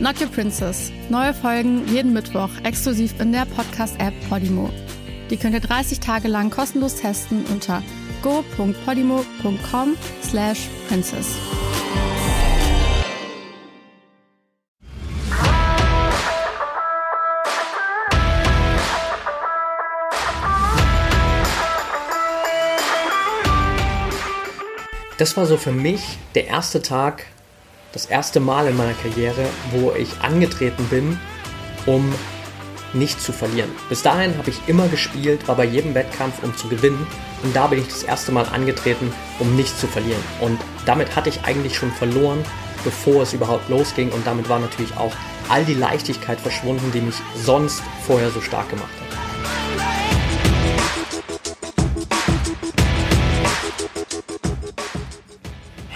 Not Your Princess. Neue Folgen jeden Mittwoch exklusiv in der Podcast-App Podimo. Die könnt ihr 30 Tage lang kostenlos testen unter go.podimo.com slash princess. Das war so für mich der erste Tag, das erste Mal in meiner Karriere, wo ich angetreten bin, um nicht zu verlieren. Bis dahin habe ich immer gespielt, war bei jedem Wettkampf, um zu gewinnen. Und da bin ich das erste Mal angetreten, um nicht zu verlieren. Und damit hatte ich eigentlich schon verloren, bevor es überhaupt losging. Und damit war natürlich auch all die Leichtigkeit verschwunden, die mich sonst vorher so stark gemacht hat.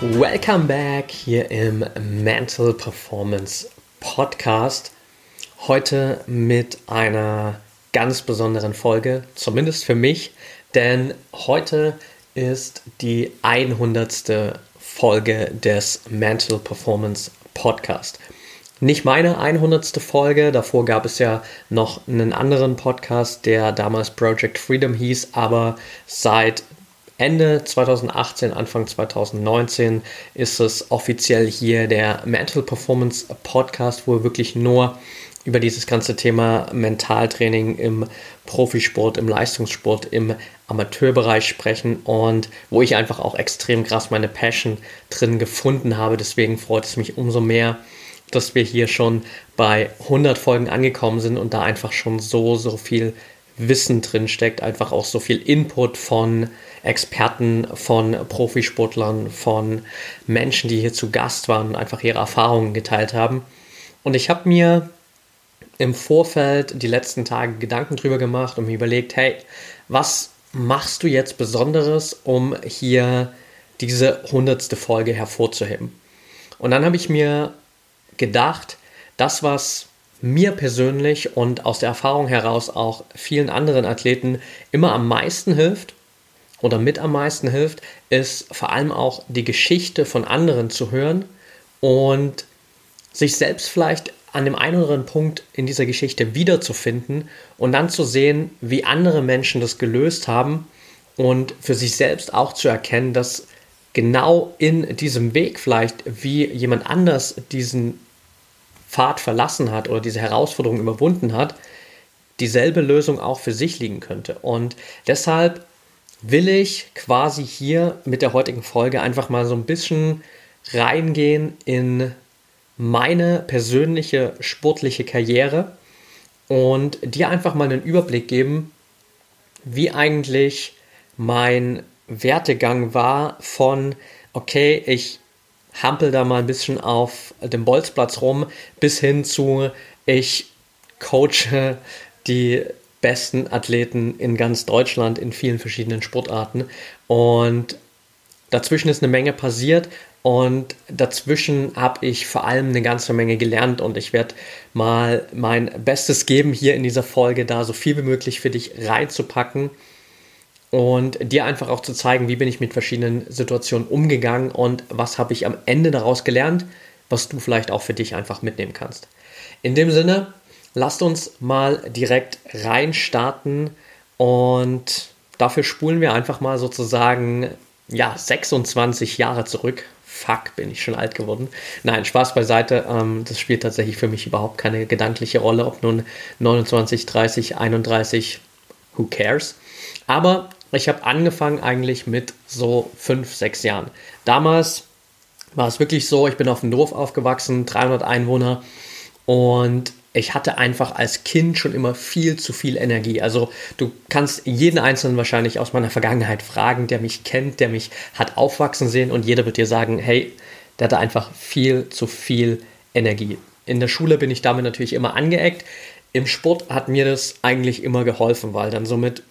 Welcome back hier im Mental Performance Podcast. Heute mit einer ganz besonderen Folge, zumindest für mich, denn heute ist die 100. Folge des Mental Performance Podcast. Nicht meine 100. Folge, davor gab es ja noch einen anderen Podcast, der damals Project Freedom hieß, aber seit Ende 2018, Anfang 2019 ist es offiziell hier der Mental Performance Podcast, wo wir wirklich nur über dieses ganze Thema Mentaltraining im Profisport, im Leistungssport, im Amateurbereich sprechen und wo ich einfach auch extrem krass meine Passion drin gefunden habe. Deswegen freut es mich umso mehr, dass wir hier schon bei 100 Folgen angekommen sind und da einfach schon so, so viel Wissen drin steckt, einfach auch so viel Input von Experten, von Profisportlern, von Menschen, die hier zu Gast waren und einfach ihre Erfahrungen geteilt haben. Und ich habe mir im Vorfeld die letzten Tage Gedanken drüber gemacht und mir überlegt, hey, was machst du jetzt Besonderes, um hier diese hundertste Folge hervorzuheben? Und dann habe ich mir gedacht, das, was mir persönlich und aus der Erfahrung heraus auch vielen anderen Athleten immer am meisten hilft oder mit am meisten hilft, ist vor allem auch die Geschichte von anderen zu hören und sich selbst vielleicht an dem einen oder anderen Punkt in dieser Geschichte wiederzufinden und dann zu sehen, wie andere Menschen das gelöst haben und für sich selbst auch zu erkennen, dass genau in diesem Weg vielleicht, wie jemand anders diesen Pfad verlassen hat oder diese Herausforderung überwunden hat, dieselbe Lösung auch für sich liegen könnte. Und deshalb will ich quasi hier mit der heutigen Folge einfach mal so ein bisschen reingehen in meine persönliche sportliche Karriere und dir einfach mal einen Überblick geben, wie eigentlich mein Wertegang war von, okay, ich hampel da mal ein bisschen auf dem Bolzplatz rum, bis hin zu, ich coache die besten Athleten in ganz Deutschland in vielen verschiedenen Sportarten. Und dazwischen ist eine Menge passiert und dazwischen habe ich vor allem eine ganze Menge gelernt und ich werde mal mein Bestes geben, hier in dieser Folge da so viel wie möglich für dich reinzupacken und dir einfach auch zu zeigen, wie bin ich mit verschiedenen Situationen umgegangen und was habe ich am Ende daraus gelernt, was du vielleicht auch für dich einfach mitnehmen kannst. In dem Sinne, lasst uns mal direkt reinstarten und dafür spulen wir einfach mal sozusagen ja 26 Jahre zurück, fuck, bin ich schon alt geworden. Nein, Spaß beiseite. Ähm, das spielt tatsächlich für mich überhaupt keine gedankliche Rolle, ob nun 29, 30, 31, who cares. Aber ich habe angefangen eigentlich mit so fünf, sechs Jahren. Damals war es wirklich so, ich bin auf dem Dorf aufgewachsen, 300 Einwohner und ich hatte einfach als Kind schon immer viel zu viel Energie. Also du kannst jeden Einzelnen wahrscheinlich aus meiner Vergangenheit fragen, der mich kennt, der mich hat aufwachsen sehen und jeder wird dir sagen, hey, der hatte einfach viel zu viel Energie. In der Schule bin ich damit natürlich immer angeeckt. Im Sport hat mir das eigentlich immer geholfen, weil dann so mit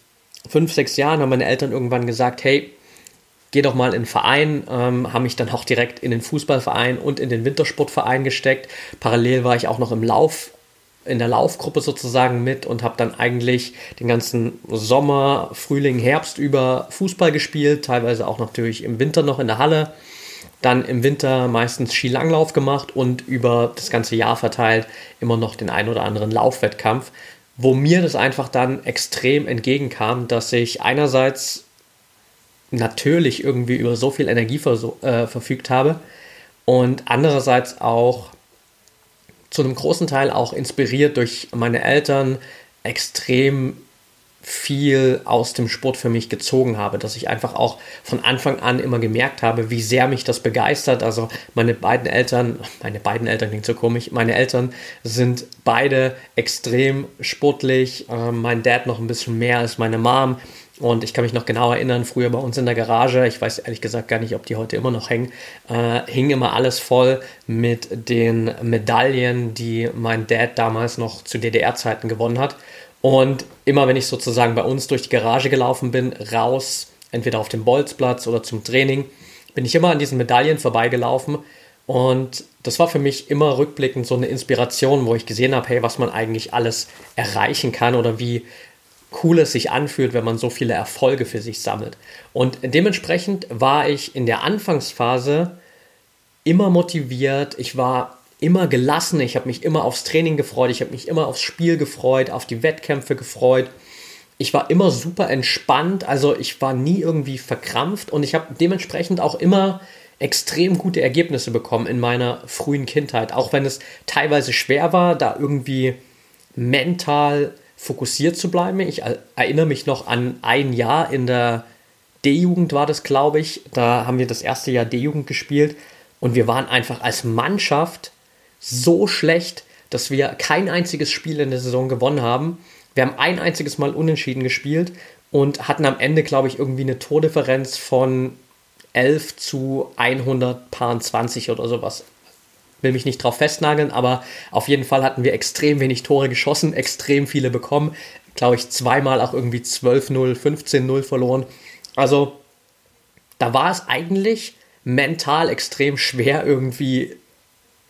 fünf, sechs Jahren haben meine Eltern irgendwann gesagt, hey, geh doch mal in den Verein, ähm, haben mich dann auch direkt in den Fußballverein und in den Wintersportverein gesteckt. Parallel war ich auch noch im Lauf, in der Laufgruppe sozusagen mit und habe dann eigentlich den ganzen Sommer, Frühling, Herbst über Fußball gespielt, teilweise auch natürlich im Winter noch in der Halle. Dann im Winter meistens Skilanglauf gemacht und über das ganze Jahr verteilt immer noch den ein oder anderen Laufwettkampf, wo mir das einfach dann extrem entgegenkam, dass ich einerseits natürlich irgendwie über so viel Energie äh, verfügt habe und andererseits auch zu einem großen Teil auch inspiriert durch meine Eltern extrem viel aus dem Sport für mich gezogen habe, dass ich einfach auch von Anfang an immer gemerkt habe, wie sehr mich das begeistert. Also meine beiden Eltern, meine beiden Eltern klingt so komisch, meine Eltern sind beide extrem sportlich, äh, mein Dad noch ein bisschen mehr als meine Mom. Und ich kann mich noch genau erinnern, früher bei uns in der Garage, ich weiß ehrlich gesagt gar nicht, ob die heute immer noch hängen, äh, hing immer alles voll mit den Medaillen, die mein Dad damals noch zu DDR-Zeiten gewonnen hat. Und immer wenn ich sozusagen bei uns durch die Garage gelaufen bin, raus, entweder auf dem Bolzplatz oder zum Training, bin ich immer an diesen Medaillen vorbeigelaufen. Und das war für mich immer rückblickend so eine Inspiration, wo ich gesehen habe, hey, was man eigentlich alles erreichen kann oder wie cool es sich anfühlt, wenn man so viele Erfolge für sich sammelt. Und dementsprechend war ich in der Anfangsphase immer motiviert, ich war immer gelassen, ich habe mich immer aufs Training gefreut, ich habe mich immer aufs Spiel gefreut, auf die Wettkämpfe gefreut. Ich war immer super entspannt, also ich war nie irgendwie verkrampft. Und ich habe dementsprechend auch immer extrem gute Ergebnisse bekommen in meiner frühen Kindheit, auch wenn es teilweise schwer war, da irgendwie mental fokussiert zu bleiben. Ich erinnere mich noch an ein Jahr in der D-Jugend war das, glaube ich. Da haben wir das erste Jahr D-Jugend gespielt und wir waren einfach als Mannschaft so schlecht, dass wir kein einziges Spiel in der Saison gewonnen haben. Wir haben ein einziges Mal unentschieden gespielt und hatten am Ende, glaube ich, irgendwie eine Tordifferenz von 11 zu 120 oder sowas will mich nicht drauf festnageln, aber auf jeden Fall hatten wir extrem wenig Tore geschossen, extrem viele bekommen. Glaube ich, zweimal auch irgendwie 12-0, 15-0 verloren. Also, da war es eigentlich mental extrem schwer, irgendwie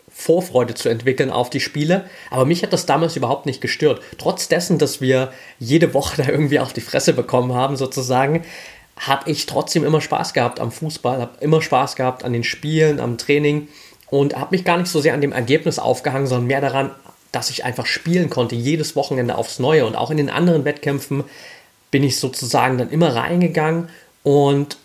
Vorfreude zu entwickeln auf die Spiele. Aber mich hat das damals überhaupt nicht gestört. Trotz dessen, dass wir jede Woche da irgendwie auf die Fresse bekommen haben, sozusagen, habe ich trotzdem immer Spaß gehabt am Fußball, habe immer Spaß gehabt an den Spielen, am Training und habe mich gar nicht so sehr an dem Ergebnis aufgehangen, sondern mehr daran, dass ich einfach spielen konnte, jedes Wochenende aufs Neue. Und auch in den anderen Wettkämpfen bin ich sozusagen dann immer reingegangen und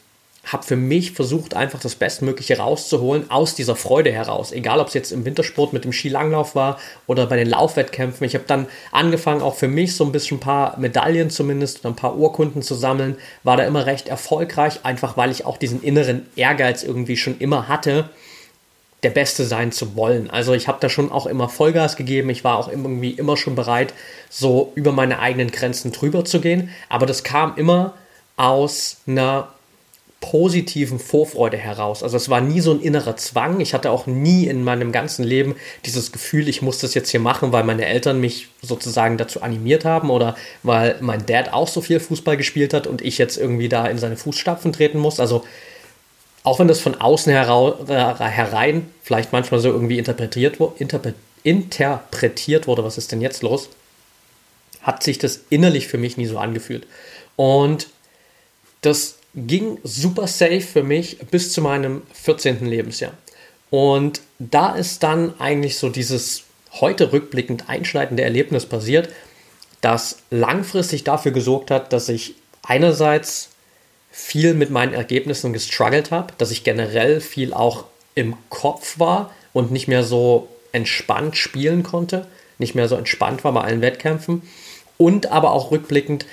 habe für mich versucht, einfach das Bestmögliche rauszuholen aus dieser Freude heraus. Egal, ob es jetzt im Wintersport mit dem Skilanglauf war oder bei den Laufwettkämpfen. Ich habe dann angefangen, auch für mich so ein bisschen ein paar Medaillen zumindest oder ein paar Urkunden zu sammeln. War da immer recht erfolgreich, einfach weil ich auch diesen inneren Ehrgeiz irgendwie schon immer hatte der Beste sein zu wollen. Also ich habe da schon auch immer Vollgas gegeben. Ich war auch irgendwie immer schon bereit, so über meine eigenen Grenzen drüber zu gehen. Aber das kam immer aus einer positiven Vorfreude heraus. Also es war nie so ein innerer Zwang. Ich hatte auch nie in meinem ganzen Leben dieses Gefühl, ich muss das jetzt hier machen, weil meine Eltern mich sozusagen dazu animiert haben oder weil mein Dad auch so viel Fußball gespielt hat und ich jetzt irgendwie da in seine Fußstapfen treten muss. Also auch wenn das von außen äh, herein vielleicht manchmal so irgendwie interpretiert, interpre interpretiert wurde, was ist denn jetzt los, hat sich das innerlich für mich nie so angefühlt. Und das ging super safe für mich bis zu meinem 14. Lebensjahr. Und da ist dann eigentlich so dieses heute rückblickend einschneidende Erlebnis passiert, das langfristig dafür gesorgt hat, dass ich einerseits viel mit meinen Ergebnissen gestruggelt habe, dass ich generell viel auch im Kopf war und nicht mehr so entspannt spielen konnte, nicht mehr so entspannt war bei allen Wettkämpfen. Und aber auch rückblickend,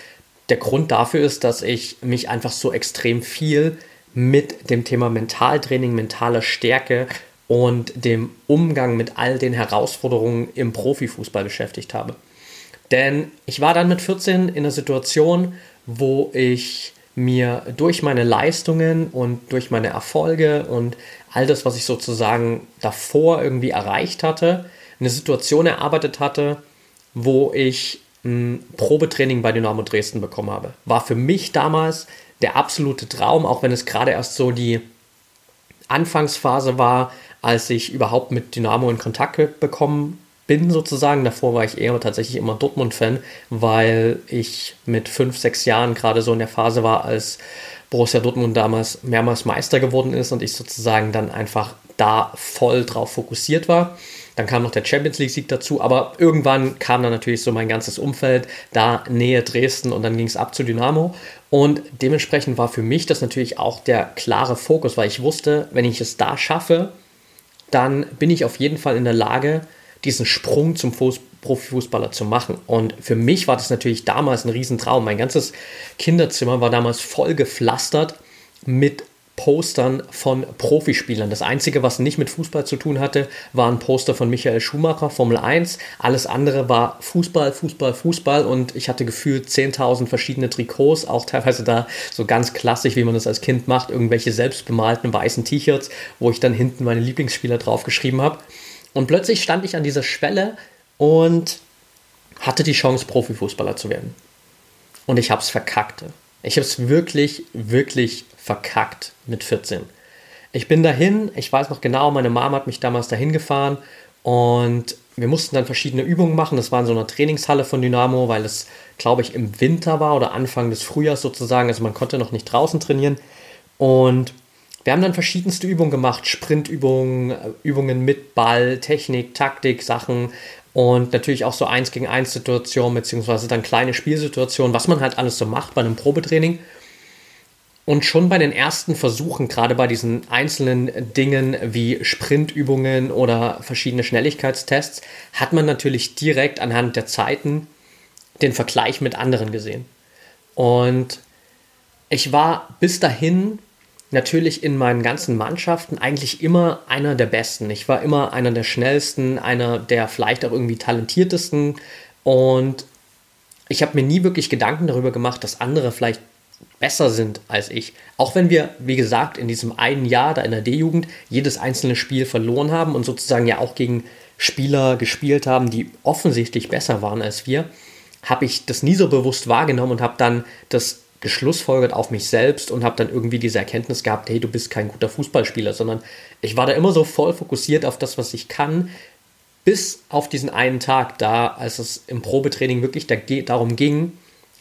der Grund dafür ist, dass ich mich einfach so extrem viel mit dem Thema Mentaltraining, mentaler Stärke und dem Umgang mit all den Herausforderungen im Profifußball beschäftigt habe. Denn ich war dann mit 14 in einer Situation, wo ich mir durch meine Leistungen und durch meine Erfolge und all das, was ich sozusagen davor irgendwie erreicht hatte, eine Situation erarbeitet hatte, wo ich ein Probetraining bei Dynamo Dresden bekommen habe. War für mich damals der absolute Traum, auch wenn es gerade erst so die Anfangsphase war, als ich überhaupt mit Dynamo in Kontakt bekommen bin sozusagen. Davor war ich eher tatsächlich immer Dortmund-Fan, weil ich mit fünf, sechs Jahren gerade so in der Phase war, als Borussia Dortmund damals mehrmals Meister geworden ist und ich sozusagen dann einfach da voll drauf fokussiert war. Dann kam noch der Champions League-Sieg dazu, aber irgendwann kam dann natürlich so mein ganzes Umfeld, da Nähe Dresden und dann ging es ab zu Dynamo. Und dementsprechend war für mich das natürlich auch der klare Fokus, weil ich wusste, wenn ich es da schaffe, dann bin ich auf jeden Fall in der Lage, diesen Sprung zum Fuß Profifußballer zu machen. Und für mich war das natürlich damals ein Riesentraum. Mein ganzes Kinderzimmer war damals voll gepflastert mit Postern von Profispielern. Das Einzige, was nicht mit Fußball zu tun hatte, war ein Poster von Michael Schumacher, Formel 1. Alles andere war Fußball, Fußball, Fußball und ich hatte gefühlt 10.000 verschiedene Trikots, auch teilweise da so ganz klassisch, wie man das als Kind macht, irgendwelche selbstbemalten weißen T-Shirts, wo ich dann hinten meine Lieblingsspieler draufgeschrieben habe. Und plötzlich stand ich an dieser Schwelle und hatte die Chance, Profifußballer zu werden. Und ich habe es verkackt. Ich habe es wirklich, wirklich verkackt mit 14. Ich bin dahin, ich weiß noch genau, meine Mama hat mich damals dahin gefahren und wir mussten dann verschiedene Übungen machen. Das war in so einer Trainingshalle von Dynamo, weil es, glaube ich, im Winter war oder Anfang des Frühjahrs sozusagen. Also man konnte noch nicht draußen trainieren. Und wir haben dann verschiedenste Übungen gemacht, Sprintübungen, Übungen mit Ball, Technik, Taktik, Sachen und natürlich auch so eins gegen eins Situationen, beziehungsweise dann kleine Spielsituationen, was man halt alles so macht bei einem Probetraining. Und schon bei den ersten Versuchen, gerade bei diesen einzelnen Dingen wie Sprintübungen oder verschiedene Schnelligkeitstests, hat man natürlich direkt anhand der Zeiten den Vergleich mit anderen gesehen. Und ich war bis dahin natürlich in meinen ganzen Mannschaften eigentlich immer einer der Besten. Ich war immer einer der schnellsten, einer der vielleicht auch irgendwie talentiertesten und ich habe mir nie wirklich Gedanken darüber gemacht, dass andere vielleicht besser sind als ich. Auch wenn wir, wie gesagt, in diesem einen Jahr da in der D-Jugend jedes einzelne Spiel verloren haben und sozusagen ja auch gegen Spieler gespielt haben, die offensichtlich besser waren als wir, habe ich das nie so bewusst wahrgenommen und habe dann das geschlussfolgert auf mich selbst und habe dann irgendwie diese Erkenntnis gehabt, hey, du bist kein guter Fußballspieler, sondern ich war da immer so voll fokussiert auf das, was ich kann, bis auf diesen einen Tag da, als es im Probetraining wirklich darum ging,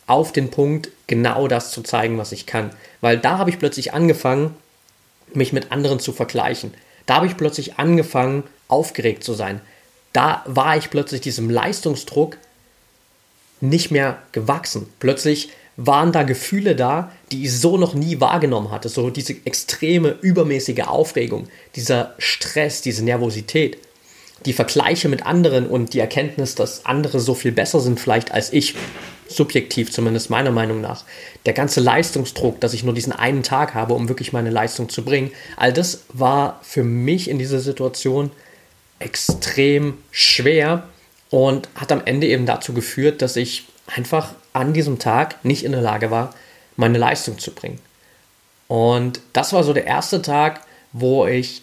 auf den Punkt genau das zu zeigen, was ich kann. Weil da habe ich plötzlich angefangen, mich mit anderen zu vergleichen. Da habe ich plötzlich angefangen, aufgeregt zu sein. Da war ich plötzlich diesem Leistungsdruck nicht mehr gewachsen. Plötzlich waren da Gefühle da, die ich so noch nie wahrgenommen hatte. So diese extreme, übermäßige Aufregung, dieser Stress, diese Nervosität, die Vergleiche mit anderen und die Erkenntnis, dass andere so viel besser sind vielleicht als ich, subjektiv zumindest meiner Meinung nach. Der ganze Leistungsdruck, dass ich nur diesen einen Tag habe, um wirklich meine Leistung zu bringen, all das war für mich in dieser Situation extrem schwer und hat am Ende eben dazu geführt, dass ich einfach an diesem Tag nicht in der Lage war, meine Leistung zu bringen. Und das war so der erste Tag, wo ich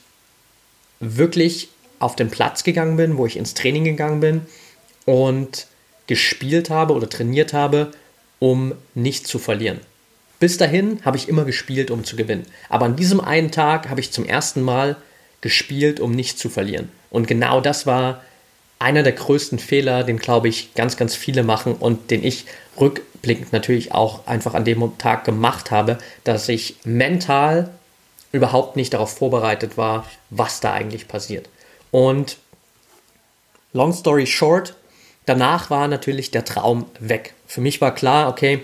wirklich auf den Platz gegangen bin, wo ich ins Training gegangen bin und gespielt habe oder trainiert habe, um nicht zu verlieren. Bis dahin habe ich immer gespielt, um zu gewinnen. Aber an diesem einen Tag habe ich zum ersten Mal gespielt, um nicht zu verlieren. Und genau das war einer der größten Fehler, den glaube ich ganz, ganz viele machen und den ich rückblickend natürlich auch einfach an dem Tag gemacht habe, dass ich mental überhaupt nicht darauf vorbereitet war, was da eigentlich passiert. Und long story short, danach war natürlich der Traum weg. Für mich war klar, okay,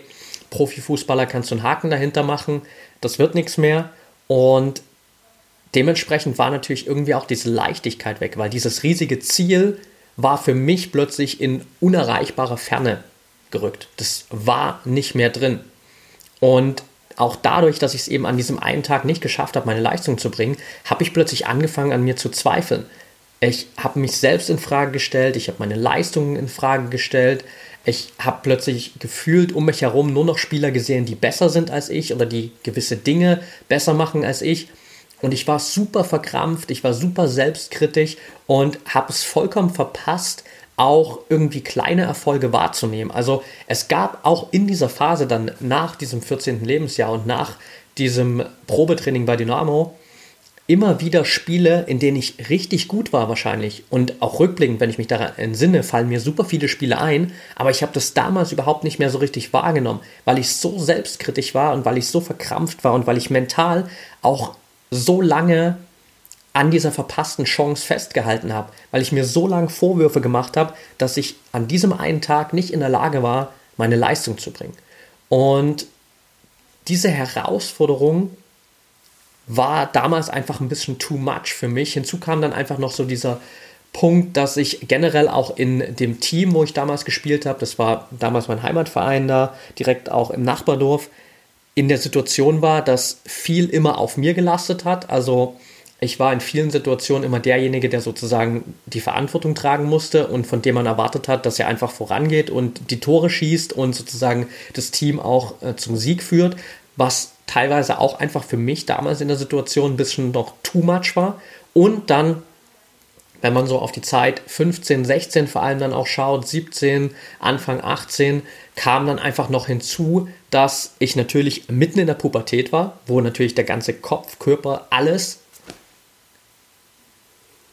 Profifußballer kannst du einen Haken dahinter machen, das wird nichts mehr. Und dementsprechend war natürlich irgendwie auch diese Leichtigkeit weg, weil dieses riesige Ziel war für mich plötzlich in unerreichbare Ferne gerückt. Das war nicht mehr drin. Und auch dadurch, dass ich es eben an diesem einen Tag nicht geschafft habe, meine Leistung zu bringen, habe ich plötzlich angefangen, an mir zu zweifeln. Ich habe mich selbst in Frage gestellt, ich habe meine Leistungen in Frage gestellt, ich habe plötzlich gefühlt um mich herum nur noch Spieler gesehen, die besser sind als ich oder die gewisse Dinge besser machen als ich. Und ich war super verkrampft, ich war super selbstkritisch und habe es vollkommen verpasst, auch irgendwie kleine Erfolge wahrzunehmen. Also es gab auch in dieser Phase dann nach diesem 14. Lebensjahr und nach diesem Probetraining bei Dynamo immer wieder Spiele, in denen ich richtig gut war wahrscheinlich. Und auch rückblickend, wenn ich mich daran entsinne, fallen mir super viele Spiele ein. Aber ich habe das damals überhaupt nicht mehr so richtig wahrgenommen, weil ich so selbstkritisch war und weil ich so verkrampft war und weil ich mental auch so lange an dieser verpassten Chance festgehalten habe, weil ich mir so lange Vorwürfe gemacht habe, dass ich an diesem einen Tag nicht in der Lage war, meine Leistung zu bringen. Und diese Herausforderung war damals einfach ein bisschen too much für mich. Hinzu kam dann einfach noch so dieser Punkt, dass ich generell auch in dem Team, wo ich damals gespielt habe, das war damals mein Heimatverein da, direkt auch im Nachbardorf, in der Situation war, dass viel immer auf mir gelastet hat. Also ich war in vielen Situationen immer derjenige, der sozusagen die Verantwortung tragen musste und von dem man erwartet hat, dass er einfach vorangeht und die Tore schießt und sozusagen das Team auch äh, zum Sieg führt, was teilweise auch einfach für mich damals in der Situation ein bisschen noch too much war. Und dann, wenn man so auf die Zeit 15, 16 vor allem dann auch schaut, 17, Anfang 18, kam dann einfach noch hinzu, dass ich natürlich mitten in der Pubertät war, wo natürlich der ganze Kopf, Körper, alles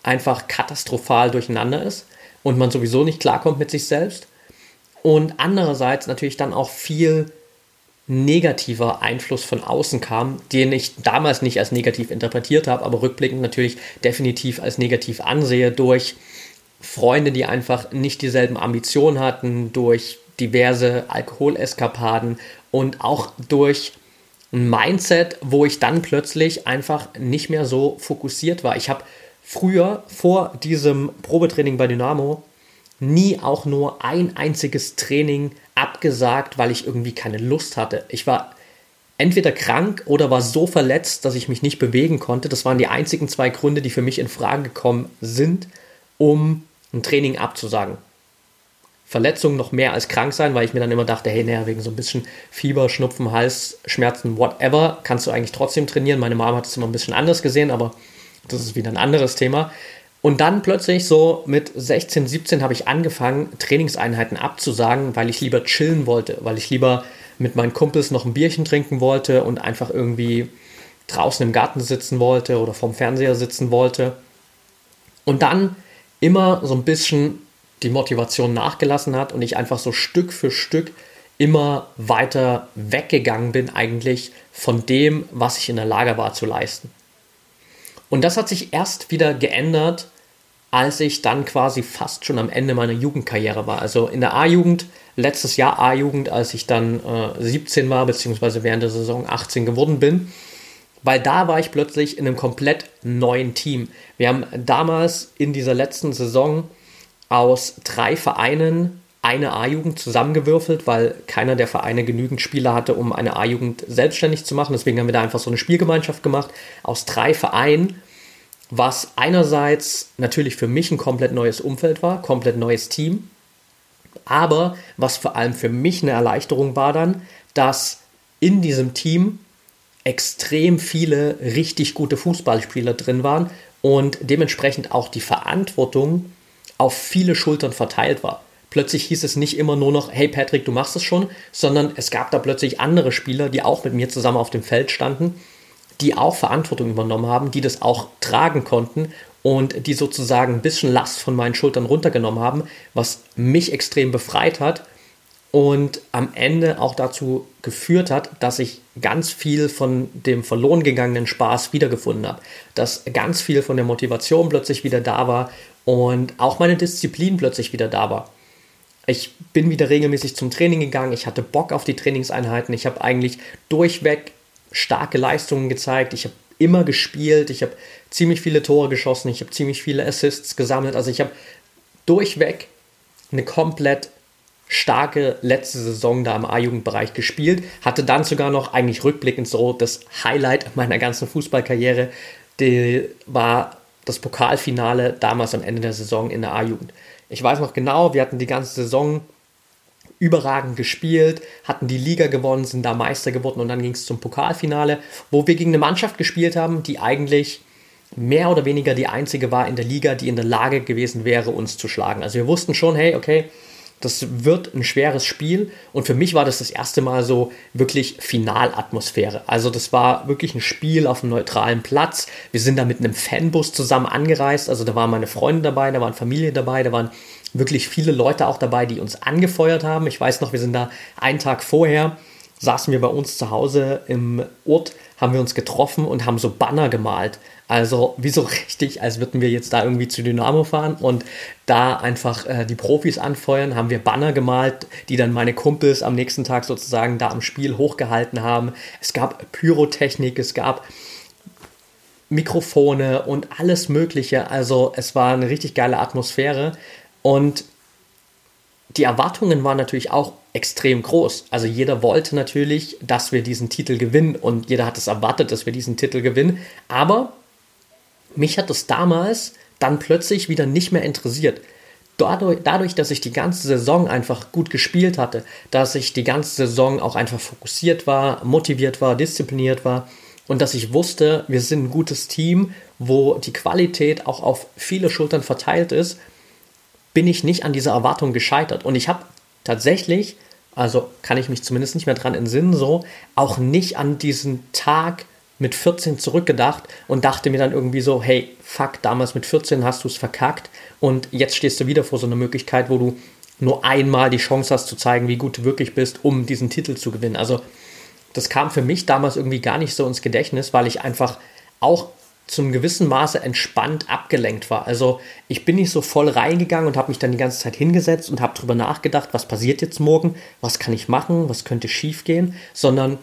einfach katastrophal durcheinander ist und man sowieso nicht klarkommt mit sich selbst. Und andererseits natürlich dann auch viel negativer Einfluss von außen kam, den ich damals nicht als negativ interpretiert habe, aber rückblickend natürlich definitiv als negativ ansehe durch Freunde, die einfach nicht dieselben Ambitionen hatten, durch diverse Alkoholeskapaden und auch durch ein Mindset, wo ich dann plötzlich einfach nicht mehr so fokussiert war. Ich habe früher vor diesem Probetraining bei Dynamo nie auch nur ein einziges Training abgesagt, weil ich irgendwie keine Lust hatte. Ich war entweder krank oder war so verletzt, dass ich mich nicht bewegen konnte. Das waren die einzigen zwei Gründe, die für mich in Frage gekommen sind, um ein Training abzusagen. Verletzung noch mehr als krank sein, weil ich mir dann immer dachte, hey, naja, wegen so ein bisschen Fieber, Schnupfen, Halsschmerzen, whatever, kannst du eigentlich trotzdem trainieren. Meine Mama hat es immer ein bisschen anders gesehen, aber das ist wieder ein anderes Thema. Und dann plötzlich so mit 16, 17 habe ich angefangen, Trainingseinheiten abzusagen, weil ich lieber chillen wollte, weil ich lieber mit meinen Kumpels noch ein Bierchen trinken wollte und einfach irgendwie draußen im Garten sitzen wollte oder vorm Fernseher sitzen wollte. Und dann immer so ein bisschen die Motivation nachgelassen hat und ich einfach so Stück für Stück immer weiter weggegangen bin eigentlich von dem, was ich in der Lage war zu leisten. Und das hat sich erst wieder geändert, als ich dann quasi fast schon am Ende meiner Jugendkarriere war. Also in der A-Jugend, letztes Jahr A-Jugend, als ich dann äh, 17 war, beziehungsweise während der Saison 18 geworden bin. Weil da war ich plötzlich in einem komplett neuen Team. Wir haben damals in dieser letzten Saison aus drei Vereinen eine A-Jugend zusammengewürfelt, weil keiner der Vereine genügend Spieler hatte, um eine A-Jugend selbstständig zu machen. Deswegen haben wir da einfach so eine Spielgemeinschaft gemacht aus drei Vereinen, was einerseits natürlich für mich ein komplett neues Umfeld war, komplett neues Team, aber was vor allem für mich eine Erleichterung war dann, dass in diesem Team extrem viele richtig gute Fußballspieler drin waren und dementsprechend auch die Verantwortung auf viele Schultern verteilt war. Plötzlich hieß es nicht immer nur noch, hey Patrick, du machst es schon, sondern es gab da plötzlich andere Spieler, die auch mit mir zusammen auf dem Feld standen, die auch Verantwortung übernommen haben, die das auch tragen konnten und die sozusagen ein bisschen Last von meinen Schultern runtergenommen haben, was mich extrem befreit hat und am Ende auch dazu geführt hat, dass ich ganz viel von dem verloren gegangenen Spaß wiedergefunden habe, dass ganz viel von der Motivation plötzlich wieder da war und auch meine Disziplin plötzlich wieder da war. Ich bin wieder regelmäßig zum Training gegangen. Ich hatte Bock auf die Trainingseinheiten. Ich habe eigentlich durchweg starke Leistungen gezeigt. Ich habe immer gespielt, ich habe ziemlich viele Tore geschossen, ich habe ziemlich viele Assists gesammelt. Also ich habe durchweg eine komplett starke letzte Saison da im A-Jugendbereich gespielt. Hatte dann sogar noch eigentlich rückblickend so das Highlight meiner ganzen Fußballkarriere. Die war das Pokalfinale damals am Ende der Saison in der A-Jugend. Ich weiß noch genau, wir hatten die ganze Saison überragend gespielt, hatten die Liga gewonnen, sind da Meister geworden und dann ging es zum Pokalfinale, wo wir gegen eine Mannschaft gespielt haben, die eigentlich mehr oder weniger die einzige war in der Liga, die in der Lage gewesen wäre, uns zu schlagen. Also wir wussten schon, hey, okay, das wird ein schweres Spiel und für mich war das das erste Mal so wirklich Finalatmosphäre. Also das war wirklich ein Spiel auf einem neutralen Platz. Wir sind da mit einem Fanbus zusammen angereist. Also da waren meine Freunde dabei, da waren Familie dabei, da waren wirklich viele Leute auch dabei, die uns angefeuert haben. Ich weiß noch, wir sind da einen Tag vorher, saßen wir bei uns zu Hause im Ort, haben wir uns getroffen und haben so Banner gemalt. Also wie so richtig, als würden wir jetzt da irgendwie zu Dynamo fahren und da einfach äh, die Profis anfeuern, haben wir Banner gemalt, die dann meine Kumpels am nächsten Tag sozusagen da am Spiel hochgehalten haben. Es gab Pyrotechnik, es gab Mikrofone und alles Mögliche. Also es war eine richtig geile Atmosphäre und die Erwartungen waren natürlich auch extrem groß. Also jeder wollte natürlich, dass wir diesen Titel gewinnen und jeder hat es erwartet, dass wir diesen Titel gewinnen. Aber mich hat es damals dann plötzlich wieder nicht mehr interessiert. Dadurch, dadurch, dass ich die ganze Saison einfach gut gespielt hatte, dass ich die ganze Saison auch einfach fokussiert war, motiviert war, diszipliniert war und dass ich wusste, wir sind ein gutes Team, wo die Qualität auch auf viele Schultern verteilt ist, bin ich nicht an dieser Erwartung gescheitert. Und ich habe tatsächlich, also kann ich mich zumindest nicht mehr dran entsinnen, so, auch nicht an diesen Tag mit 14 zurückgedacht und dachte mir dann irgendwie so, hey, fuck, damals mit 14 hast du es verkackt und jetzt stehst du wieder vor so einer Möglichkeit, wo du nur einmal die Chance hast zu zeigen, wie gut du wirklich bist, um diesen Titel zu gewinnen. Also das kam für mich damals irgendwie gar nicht so ins Gedächtnis, weil ich einfach auch zum gewissen Maße entspannt abgelenkt war. Also ich bin nicht so voll reingegangen und habe mich dann die ganze Zeit hingesetzt und habe darüber nachgedacht, was passiert jetzt morgen, was kann ich machen, was könnte schief gehen, sondern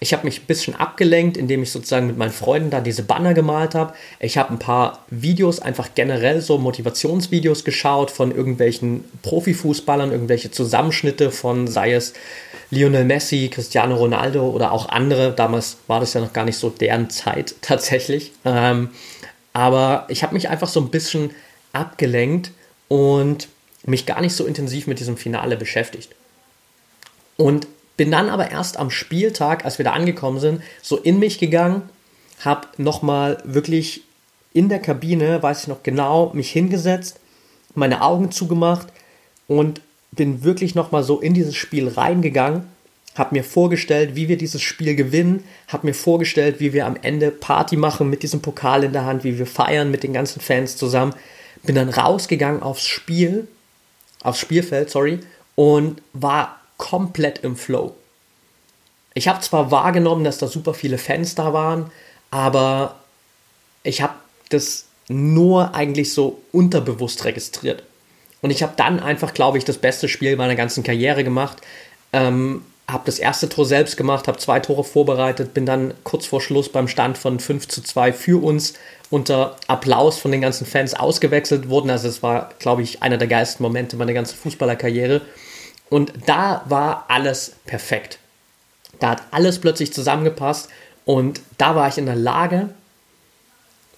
ich habe mich ein bisschen abgelenkt, indem ich sozusagen mit meinen Freunden da diese Banner gemalt habe. Ich habe ein paar Videos, einfach generell so Motivationsvideos geschaut von irgendwelchen Profifußballern, irgendwelche Zusammenschnitte von, sei es Lionel Messi, Cristiano Ronaldo oder auch andere. Damals war das ja noch gar nicht so deren Zeit tatsächlich. Ähm, aber ich habe mich einfach so ein bisschen abgelenkt und mich gar nicht so intensiv mit diesem Finale beschäftigt. Und bin dann aber erst am Spieltag, als wir da angekommen sind, so in mich gegangen, habe nochmal wirklich in der Kabine, weiß ich noch genau, mich hingesetzt, meine Augen zugemacht und bin wirklich nochmal so in dieses Spiel reingegangen, habe mir vorgestellt, wie wir dieses Spiel gewinnen, habe mir vorgestellt, wie wir am Ende Party machen mit diesem Pokal in der Hand, wie wir feiern mit den ganzen Fans zusammen. Bin dann rausgegangen aufs Spiel, aufs Spielfeld, sorry, und war komplett im Flow. Ich habe zwar wahrgenommen, dass da super viele Fans da waren, aber ich habe das nur eigentlich so unterbewusst registriert. Und ich habe dann einfach, glaube ich, das beste Spiel meiner ganzen Karriere gemacht. Ähm, habe das erste Tor selbst gemacht, habe zwei Tore vorbereitet, bin dann kurz vor Schluss beim Stand von 5 zu 2 für uns unter Applaus von den ganzen Fans ausgewechselt worden. Also es war, glaube ich, einer der geilsten Momente meiner ganzen Fußballerkarriere. Und da war alles perfekt. Da hat alles plötzlich zusammengepasst und da war ich in der Lage,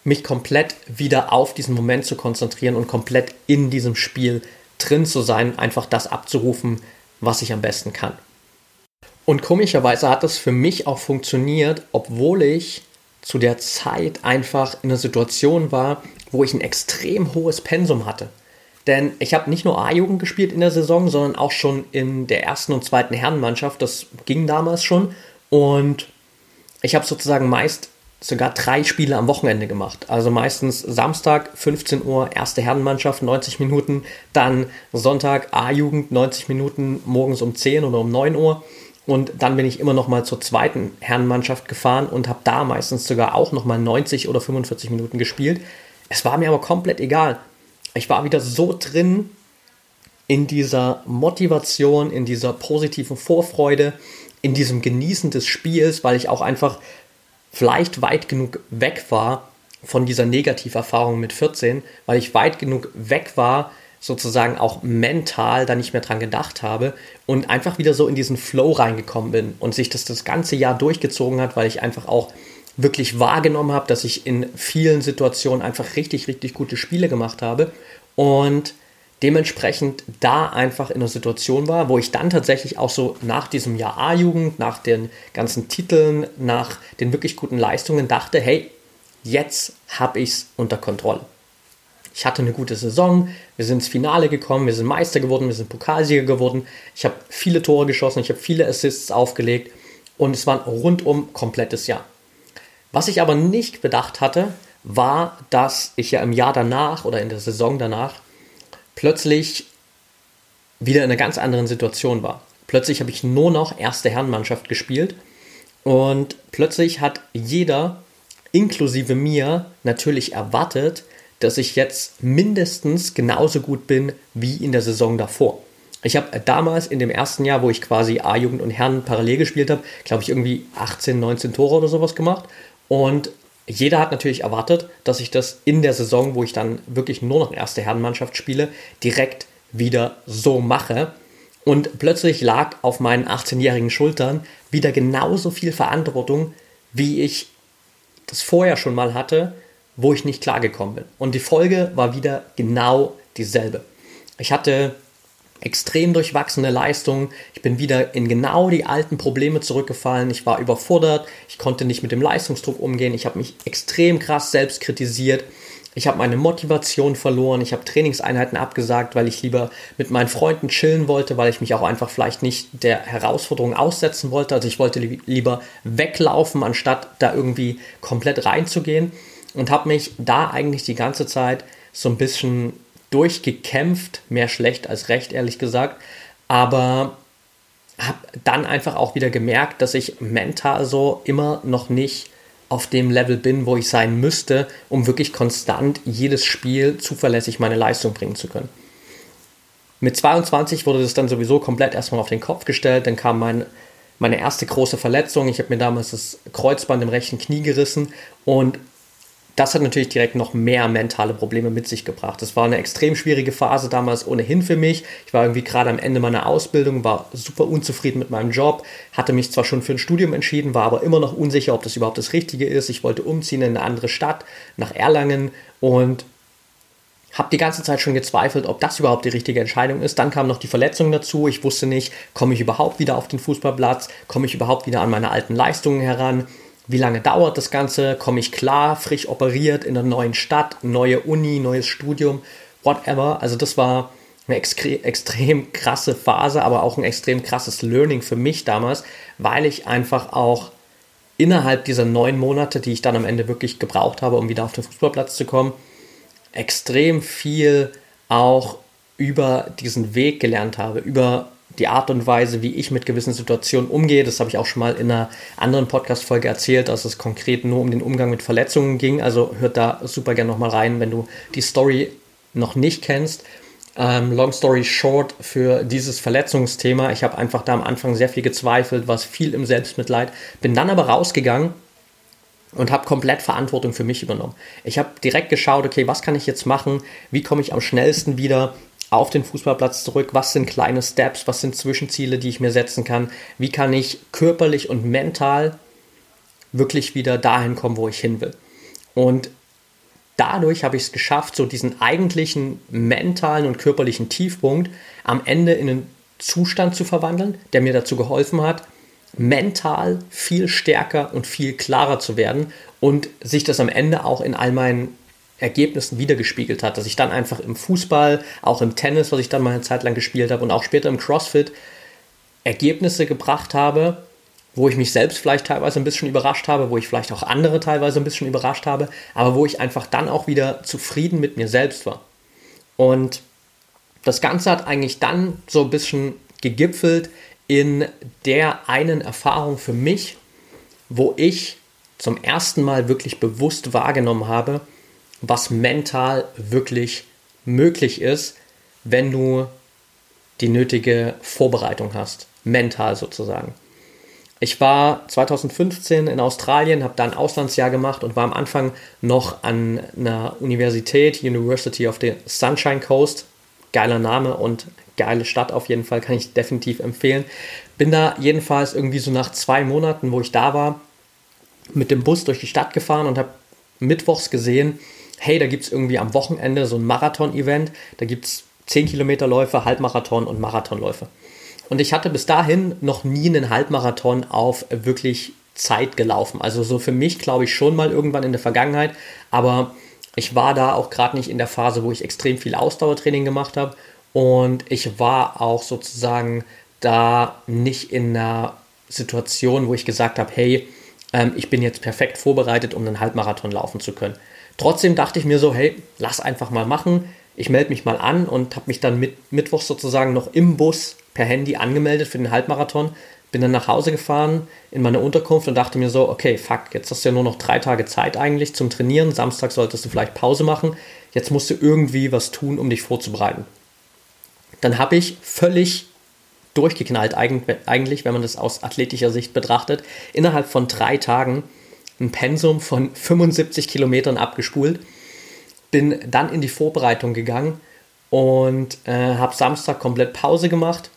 mich komplett wieder auf diesen Moment zu konzentrieren und komplett in diesem Spiel drin zu sein, einfach das abzurufen, was ich am besten kann. Und komischerweise hat das für mich auch funktioniert, obwohl ich zu der Zeit einfach in einer Situation war, wo ich ein extrem hohes Pensum hatte. Denn ich habe nicht nur A-Jugend gespielt in der Saison, sondern auch schon in der ersten und zweiten Herrenmannschaft. Das ging damals schon. Und ich habe sozusagen meist sogar drei Spiele am Wochenende gemacht. Also meistens Samstag 15 Uhr erste Herrenmannschaft 90 Minuten, dann Sonntag A-Jugend 90 Minuten morgens um 10 oder um 9 Uhr und dann bin ich immer noch mal zur zweiten Herrenmannschaft gefahren und habe da meistens sogar auch noch mal 90 oder 45 Minuten gespielt. Es war mir aber komplett egal ich war wieder so drin in dieser Motivation, in dieser positiven Vorfreude, in diesem Genießen des Spiels, weil ich auch einfach vielleicht weit genug weg war von dieser Negativerfahrung mit 14, weil ich weit genug weg war, sozusagen auch mental da nicht mehr dran gedacht habe und einfach wieder so in diesen Flow reingekommen bin und sich das das ganze Jahr durchgezogen hat, weil ich einfach auch wirklich wahrgenommen habe, dass ich in vielen Situationen einfach richtig, richtig gute Spiele gemacht habe. Und dementsprechend da einfach in einer Situation war, wo ich dann tatsächlich auch so nach diesem Jahr A-Jugend, nach den ganzen Titeln, nach den wirklich guten Leistungen dachte, hey, jetzt habe ich es unter Kontrolle. Ich hatte eine gute Saison, wir sind ins Finale gekommen, wir sind Meister geworden, wir sind Pokalsieger geworden. Ich habe viele Tore geschossen, ich habe viele Assists aufgelegt und es war ein rundum komplettes Jahr. Was ich aber nicht bedacht hatte, war, dass ich ja im Jahr danach oder in der Saison danach plötzlich wieder in einer ganz anderen Situation war. Plötzlich habe ich nur noch erste Herrenmannschaft gespielt und plötzlich hat jeder, inklusive mir, natürlich erwartet, dass ich jetzt mindestens genauso gut bin wie in der Saison davor. Ich habe damals in dem ersten Jahr, wo ich quasi A-Jugend und Herren parallel gespielt habe, glaube ich, irgendwie 18, 19 Tore oder sowas gemacht. Und jeder hat natürlich erwartet, dass ich das in der Saison, wo ich dann wirklich nur noch erste Herrenmannschaft spiele, direkt wieder so mache. Und plötzlich lag auf meinen 18-jährigen Schultern wieder genauso viel Verantwortung, wie ich das vorher schon mal hatte wo ich nicht klargekommen bin. Und die Folge war wieder genau dieselbe. Ich hatte extrem durchwachsene Leistungen. Ich bin wieder in genau die alten Probleme zurückgefallen. Ich war überfordert. Ich konnte nicht mit dem Leistungsdruck umgehen. Ich habe mich extrem krass selbst kritisiert. Ich habe meine Motivation verloren. Ich habe Trainingseinheiten abgesagt, weil ich lieber mit meinen Freunden chillen wollte, weil ich mich auch einfach vielleicht nicht der Herausforderung aussetzen wollte. Also ich wollte lieber weglaufen, anstatt da irgendwie komplett reinzugehen und habe mich da eigentlich die ganze Zeit so ein bisschen durchgekämpft, mehr schlecht als recht, ehrlich gesagt. Aber habe dann einfach auch wieder gemerkt, dass ich mental so immer noch nicht auf dem Level bin, wo ich sein müsste, um wirklich konstant jedes Spiel zuverlässig meine Leistung bringen zu können. Mit 22 wurde das dann sowieso komplett erstmal auf den Kopf gestellt. Dann kam mein, meine erste große Verletzung. Ich habe mir damals das Kreuzband im rechten Knie gerissen und das hat natürlich direkt noch mehr mentale Probleme mit sich gebracht. Das war eine extrem schwierige Phase damals ohnehin für mich. Ich war irgendwie gerade am Ende meiner Ausbildung, war super unzufrieden mit meinem Job, hatte mich zwar schon für ein Studium entschieden, war aber immer noch unsicher, ob das überhaupt das Richtige ist. Ich wollte umziehen in eine andere Stadt, nach Erlangen und habe die ganze Zeit schon gezweifelt, ob das überhaupt die richtige Entscheidung ist. Dann kam noch die Verletzung dazu. Ich wusste nicht, komme ich überhaupt wieder auf den Fußballplatz, komme ich überhaupt wieder an meine alten Leistungen heran wie lange dauert das Ganze, komme ich klar, frisch operiert in einer neuen Stadt, neue Uni, neues Studium, whatever. Also das war eine extrem krasse Phase, aber auch ein extrem krasses Learning für mich damals, weil ich einfach auch innerhalb dieser neun Monate, die ich dann am Ende wirklich gebraucht habe, um wieder auf den Fußballplatz zu kommen, extrem viel auch über diesen Weg gelernt habe, über die Art und Weise, wie ich mit gewissen Situationen umgehe. Das habe ich auch schon mal in einer anderen Podcast-Folge erzählt, dass es konkret nur um den Umgang mit Verletzungen ging. Also hört da super gerne nochmal rein, wenn du die Story noch nicht kennst. Ähm, long story short, für dieses Verletzungsthema, ich habe einfach da am Anfang sehr viel gezweifelt, war viel im Selbstmitleid, bin dann aber rausgegangen und habe komplett Verantwortung für mich übernommen. Ich habe direkt geschaut, okay, was kann ich jetzt machen? Wie komme ich am schnellsten wieder auf den Fußballplatz zurück? Was sind kleine Steps? Was sind Zwischenziele, die ich mir setzen kann? Wie kann ich körperlich und mental wirklich wieder dahin kommen, wo ich hin will? Und dadurch habe ich es geschafft, so diesen eigentlichen mentalen und körperlichen Tiefpunkt am Ende in einen Zustand zu verwandeln, der mir dazu geholfen hat, mental viel stärker und viel klarer zu werden und sich das am Ende auch in all meinen Ergebnissen wiedergespiegelt hat, dass ich dann einfach im Fußball, auch im Tennis, was ich dann mal eine Zeit lang gespielt habe und auch später im CrossFit Ergebnisse gebracht habe, wo ich mich selbst vielleicht teilweise ein bisschen überrascht habe, wo ich vielleicht auch andere teilweise ein bisschen überrascht habe, aber wo ich einfach dann auch wieder zufrieden mit mir selbst war. Und das Ganze hat eigentlich dann so ein bisschen gegipfelt in der einen Erfahrung für mich, wo ich zum ersten Mal wirklich bewusst wahrgenommen habe, was mental wirklich möglich ist, wenn du die nötige Vorbereitung hast, mental sozusagen. Ich war 2015 in Australien, habe da ein Auslandsjahr gemacht und war am Anfang noch an einer Universität, University of the Sunshine Coast. Geiler Name und geile Stadt auf jeden Fall, kann ich definitiv empfehlen. Bin da jedenfalls irgendwie so nach zwei Monaten, wo ich da war, mit dem Bus durch die Stadt gefahren und habe mittwochs gesehen, hey, da gibt es irgendwie am Wochenende so ein Marathon-Event. Da gibt es 10 Kilometerläufe, Halbmarathon und Marathonläufe. Und ich hatte bis dahin noch nie einen Halbmarathon auf wirklich Zeit gelaufen. Also so für mich glaube ich schon mal irgendwann in der Vergangenheit, aber ich war da auch gerade nicht in der Phase, wo ich extrem viel Ausdauertraining gemacht habe und ich war auch sozusagen da nicht in einer Situation, wo ich gesagt habe, hey, ähm, ich bin jetzt perfekt vorbereitet, um einen Halbmarathon laufen zu können. Trotzdem dachte ich mir so, hey, lass einfach mal machen. Ich melde mich mal an und habe mich dann mit, mittwochs sozusagen noch im Bus per Handy angemeldet für den Halbmarathon, bin dann nach Hause gefahren in meine Unterkunft und dachte mir so, okay, fuck, jetzt hast du ja nur noch drei Tage Zeit eigentlich zum Trainieren. Samstag solltest du vielleicht Pause machen. Jetzt musst du irgendwie was tun, um dich vorzubereiten. Dann habe ich völlig durchgeknallt eigentlich, wenn man das aus athletischer Sicht betrachtet, innerhalb von drei Tagen ein Pensum von 75 Kilometern abgespult. Bin dann in die Vorbereitung gegangen und äh, habe Samstag komplett Pause gemacht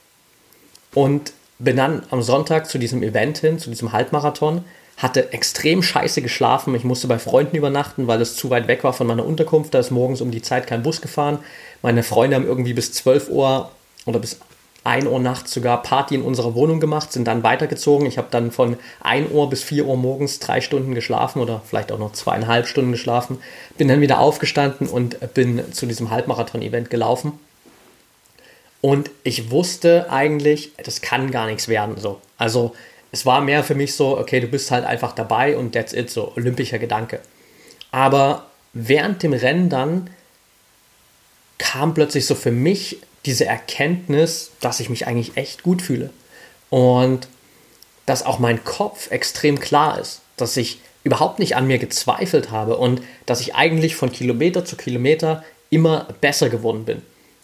und bin dann am Sonntag zu diesem Event hin, zu diesem Halbmarathon, hatte extrem scheiße geschlafen. Ich musste bei Freunden übernachten, weil es zu weit weg war von meiner Unterkunft. Da ist morgens um die Zeit kein Bus gefahren. Meine Freunde haben irgendwie bis 12 Uhr oder bis 1 Uhr nachts sogar Party in unserer Wohnung gemacht, sind dann weitergezogen. Ich habe dann von 1 Uhr bis 4 Uhr morgens drei Stunden geschlafen oder vielleicht auch noch zweieinhalb Stunden geschlafen. Bin dann wieder aufgestanden und bin zu diesem Halbmarathon-Event gelaufen. Und ich wusste eigentlich, das kann gar nichts werden. So. Also es war mehr für mich so, okay, du bist halt einfach dabei und that's it, so olympischer Gedanke. Aber während dem Rennen dann kam plötzlich so für mich diese Erkenntnis, dass ich mich eigentlich echt gut fühle. Und dass auch mein Kopf extrem klar ist, dass ich überhaupt nicht an mir gezweifelt habe und dass ich eigentlich von Kilometer zu Kilometer immer besser geworden bin.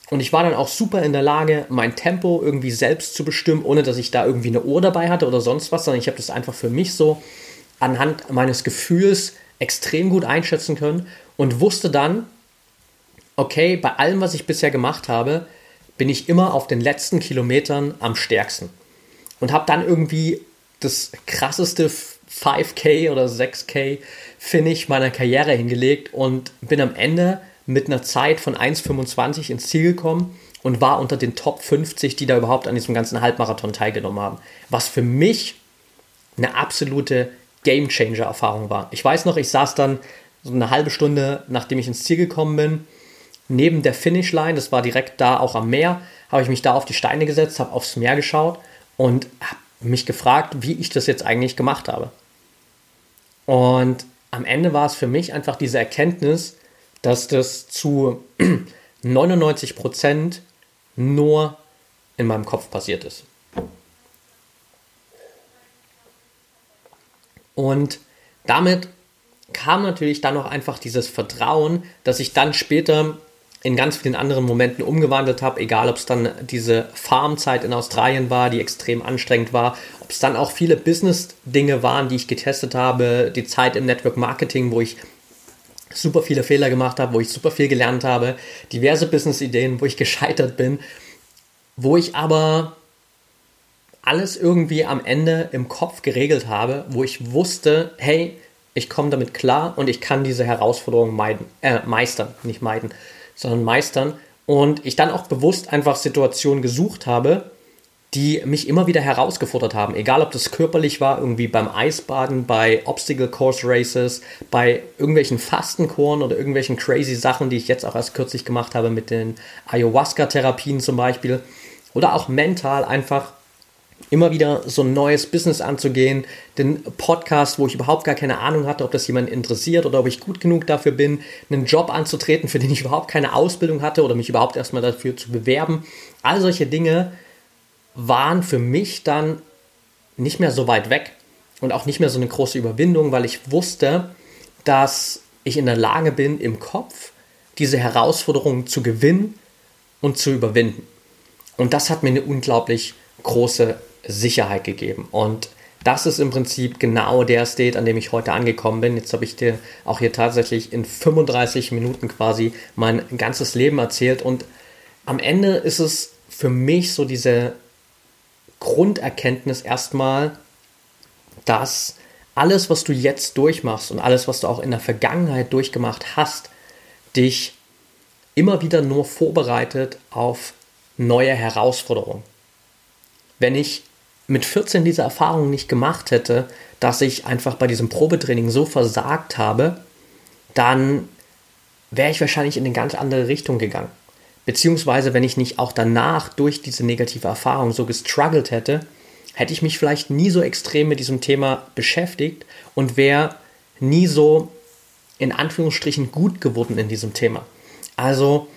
Und ich war dann auch super in der Lage, mein Tempo irgendwie selbst zu bestimmen, ohne dass ich da irgendwie eine Uhr dabei hatte oder sonst was, sondern ich habe das einfach für mich so anhand meines Gefühls extrem gut einschätzen können und wusste dann, okay, bei allem, was ich bisher gemacht habe, bin ich immer auf den letzten Kilometern am stärksten. Und habe dann irgendwie das krasseste 5K oder 6K Finish meiner Karriere hingelegt und bin am Ende mit einer Zeit von 1,25 ins Ziel gekommen und war unter den Top 50, die da überhaupt an diesem ganzen Halbmarathon teilgenommen haben. Was für mich eine absolute Game Changer Erfahrung war. Ich weiß noch, ich saß dann so eine halbe Stunde, nachdem ich ins Ziel gekommen bin, neben der Finishline, das war direkt da auch am Meer, habe ich mich da auf die Steine gesetzt, habe aufs Meer geschaut und habe mich gefragt, wie ich das jetzt eigentlich gemacht habe. Und am Ende war es für mich einfach diese Erkenntnis, dass das zu 99 Prozent nur in meinem Kopf passiert ist. Und damit kam natürlich dann noch einfach dieses Vertrauen, dass ich dann später in ganz vielen anderen Momenten umgewandelt habe, egal ob es dann diese Farmzeit in Australien war, die extrem anstrengend war, ob es dann auch viele Business-Dinge waren, die ich getestet habe, die Zeit im Network Marketing, wo ich super viele Fehler gemacht habe, wo ich super viel gelernt habe, diverse Business-Ideen, wo ich gescheitert bin, wo ich aber alles irgendwie am Ende im Kopf geregelt habe, wo ich wusste, hey, ich komme damit klar und ich kann diese Herausforderung meiden, äh, meistern, nicht meiden, sondern meistern. Und ich dann auch bewusst einfach Situationen gesucht habe, die mich immer wieder herausgefordert haben. Egal, ob das körperlich war, irgendwie beim Eisbaden, bei Obstacle Course Races, bei irgendwelchen Fastenkoren oder irgendwelchen crazy Sachen, die ich jetzt auch erst kürzlich gemacht habe mit den Ayahuasca-Therapien zum Beispiel. Oder auch mental einfach immer wieder so ein neues Business anzugehen, den Podcast, wo ich überhaupt gar keine Ahnung hatte, ob das jemand interessiert oder ob ich gut genug dafür bin, einen Job anzutreten, für den ich überhaupt keine Ausbildung hatte oder mich überhaupt erstmal dafür zu bewerben. All solche Dinge waren für mich dann nicht mehr so weit weg und auch nicht mehr so eine große Überwindung, weil ich wusste, dass ich in der Lage bin, im Kopf diese Herausforderungen zu gewinnen und zu überwinden. Und das hat mir eine unglaublich große Sicherheit gegeben. Und das ist im Prinzip genau der State, an dem ich heute angekommen bin. Jetzt habe ich dir auch hier tatsächlich in 35 Minuten quasi mein ganzes Leben erzählt und am Ende ist es für mich so diese Grunderkenntnis erstmal, dass alles, was du jetzt durchmachst und alles, was du auch in der Vergangenheit durchgemacht hast, dich immer wieder nur vorbereitet auf neue Herausforderungen. Wenn ich mit 14 diese Erfahrung nicht gemacht hätte, dass ich einfach bei diesem Probetraining so versagt habe, dann wäre ich wahrscheinlich in eine ganz andere Richtung gegangen. Beziehungsweise, wenn ich nicht auch danach durch diese negative Erfahrung so gestruggelt hätte, hätte ich mich vielleicht nie so extrem mit diesem Thema beschäftigt und wäre nie so in Anführungsstrichen gut geworden in diesem Thema. Also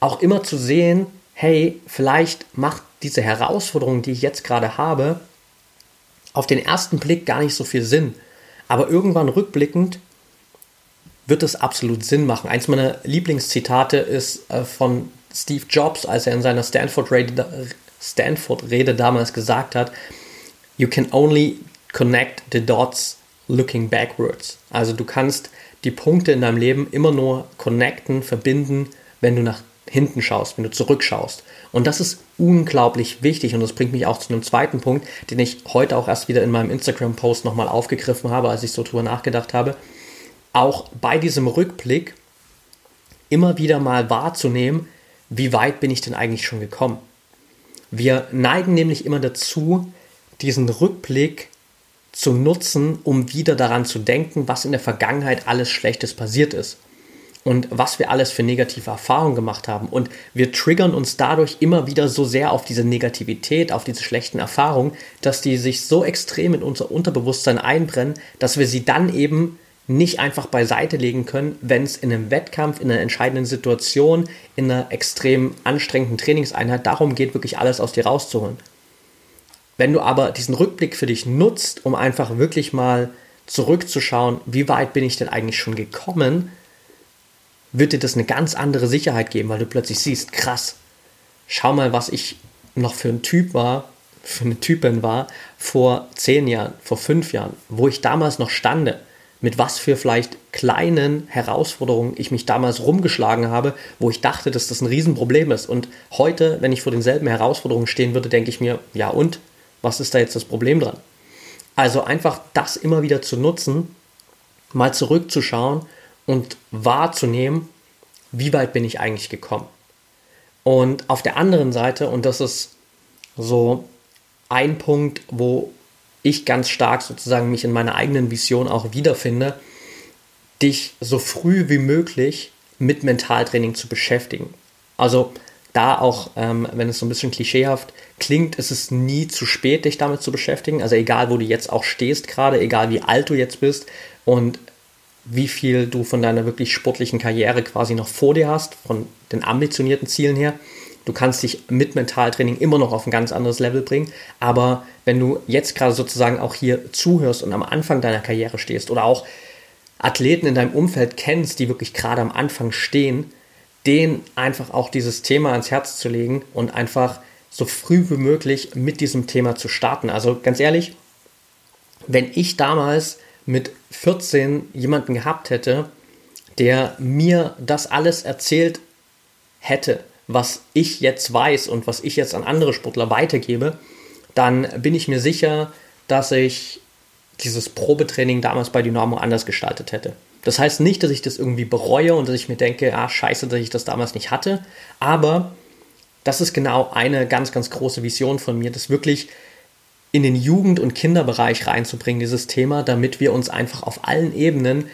auch immer zu sehen, hey, vielleicht macht diese Herausforderung, die ich jetzt gerade habe, auf den ersten Blick gar nicht so viel Sinn. Aber irgendwann rückblickend wird es absolut Sinn machen. Eins meiner Lieblingszitate ist äh, von Steve Jobs, als er in seiner Stanford-Rede Stanford damals gesagt hat, You can only connect the dots looking backwards. Also du kannst die Punkte in deinem Leben immer nur connecten, verbinden, wenn du nach hinten schaust, wenn du zurückschaust. Und das ist unglaublich wichtig und das bringt mich auch zu einem zweiten Punkt, den ich heute auch erst wieder in meinem Instagram-Post nochmal aufgegriffen habe, als ich so drüber nachgedacht habe. Auch bei diesem Rückblick immer wieder mal wahrzunehmen, wie weit bin ich denn eigentlich schon gekommen. Wir neigen nämlich immer dazu, diesen Rückblick zu nutzen, um wieder daran zu denken, was in der Vergangenheit alles Schlechtes passiert ist und was wir alles für negative Erfahrungen gemacht haben. Und wir triggern uns dadurch immer wieder so sehr auf diese Negativität, auf diese schlechten Erfahrungen, dass die sich so extrem in unser Unterbewusstsein einbrennen, dass wir sie dann eben nicht einfach beiseite legen können, wenn es in einem Wettkampf, in einer entscheidenden Situation, in einer extrem anstrengenden Trainingseinheit darum geht, wirklich alles aus dir rauszuholen. Wenn du aber diesen Rückblick für dich nutzt, um einfach wirklich mal zurückzuschauen, wie weit bin ich denn eigentlich schon gekommen, wird dir das eine ganz andere Sicherheit geben, weil du plötzlich siehst, krass, schau mal, was ich noch für ein Typ war, für eine Typin war, vor zehn Jahren, vor fünf Jahren, wo ich damals noch stande, mit was für vielleicht kleinen Herausforderungen ich mich damals rumgeschlagen habe, wo ich dachte, dass das ein Riesenproblem ist. Und heute, wenn ich vor denselben Herausforderungen stehen würde, denke ich mir, ja und? Was ist da jetzt das Problem dran? Also einfach das immer wieder zu nutzen, mal zurückzuschauen und wahrzunehmen, wie weit bin ich eigentlich gekommen. Und auf der anderen Seite, und das ist so ein Punkt, wo ich ganz stark sozusagen mich in meiner eigenen Vision auch wiederfinde, dich so früh wie möglich mit Mentaltraining zu beschäftigen. Also da auch, ähm, wenn es so ein bisschen klischeehaft klingt, ist es nie zu spät, dich damit zu beschäftigen. Also egal, wo du jetzt auch stehst gerade, egal wie alt du jetzt bist und wie viel du von deiner wirklich sportlichen Karriere quasi noch vor dir hast, von den ambitionierten Zielen her. Du kannst dich mit Mentaltraining immer noch auf ein ganz anderes Level bringen. Aber wenn du jetzt gerade sozusagen auch hier zuhörst und am Anfang deiner Karriere stehst oder auch Athleten in deinem Umfeld kennst, die wirklich gerade am Anfang stehen, denen einfach auch dieses Thema ans Herz zu legen und einfach so früh wie möglich mit diesem Thema zu starten. Also ganz ehrlich, wenn ich damals mit 14 jemanden gehabt hätte, der mir das alles erzählt hätte, was ich jetzt weiß und was ich jetzt an andere Sportler weitergebe, dann bin ich mir sicher, dass ich dieses Probetraining damals bei Dynamo anders gestaltet hätte. Das heißt nicht, dass ich das irgendwie bereue und dass ich mir denke, ah, scheiße, dass ich das damals nicht hatte, aber das ist genau eine ganz, ganz große Vision von mir, das wirklich in den Jugend- und Kinderbereich reinzubringen, dieses Thema, damit wir uns einfach auf allen Ebenen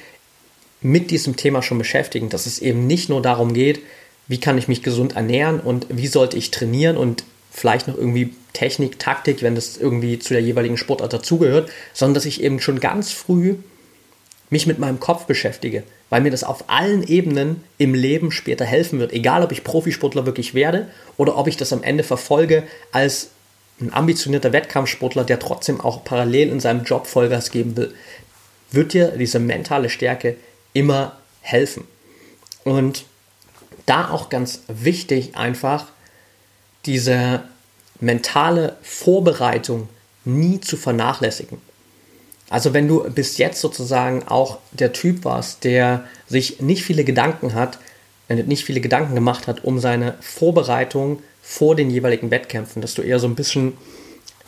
mit diesem Thema schon beschäftigen, dass es eben nicht nur darum geht, wie kann ich mich gesund ernähren und wie sollte ich trainieren und vielleicht noch irgendwie Technik, Taktik, wenn das irgendwie zu der jeweiligen Sportart dazugehört, sondern dass ich eben schon ganz früh mich mit meinem Kopf beschäftige, weil mir das auf allen Ebenen im Leben später helfen wird, egal ob ich Profisportler wirklich werde oder ob ich das am Ende verfolge als ein ambitionierter Wettkampfsportler, der trotzdem auch parallel in seinem Job Vollgas geben will, wird dir diese mentale Stärke immer helfen. Und da auch ganz wichtig einfach diese mentale Vorbereitung nie zu vernachlässigen. Also wenn du bis jetzt sozusagen auch der Typ warst, der sich nicht viele Gedanken hat, äh, nicht viele Gedanken gemacht hat um seine Vorbereitung vor den jeweiligen Wettkämpfen, dass du eher so ein bisschen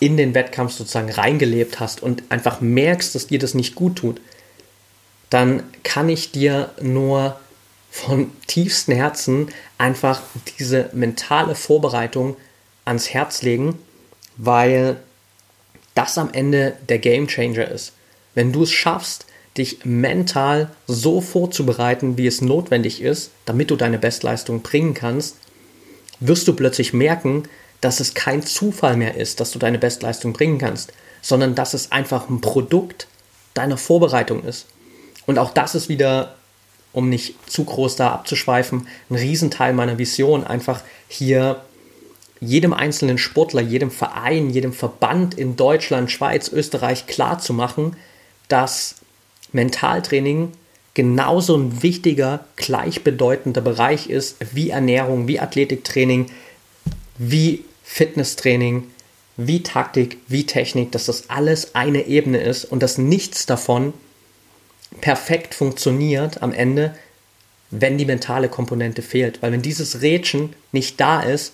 in den Wettkampf sozusagen reingelebt hast und einfach merkst, dass dir das nicht gut tut, dann kann ich dir nur von tiefstem Herzen einfach diese mentale Vorbereitung ans Herz legen, weil das am Ende der Game Changer ist. Wenn du es schaffst, dich mental so vorzubereiten, wie es notwendig ist, damit du deine Bestleistung bringen kannst, wirst du plötzlich merken, dass es kein Zufall mehr ist, dass du deine Bestleistung bringen kannst, sondern dass es einfach ein Produkt deiner Vorbereitung ist. Und auch das ist wieder, um nicht zu groß da abzuschweifen, ein Riesenteil meiner Vision, einfach hier jedem einzelnen Sportler, jedem Verein, jedem Verband in Deutschland, Schweiz, Österreich klar zu machen, dass Mentaltraining genauso ein wichtiger, gleichbedeutender Bereich ist wie Ernährung, wie Athletiktraining, wie Fitnesstraining, wie Taktik, wie Technik, dass das alles eine Ebene ist und dass nichts davon perfekt funktioniert am Ende, wenn die mentale Komponente fehlt. Weil wenn dieses Rädchen nicht da ist,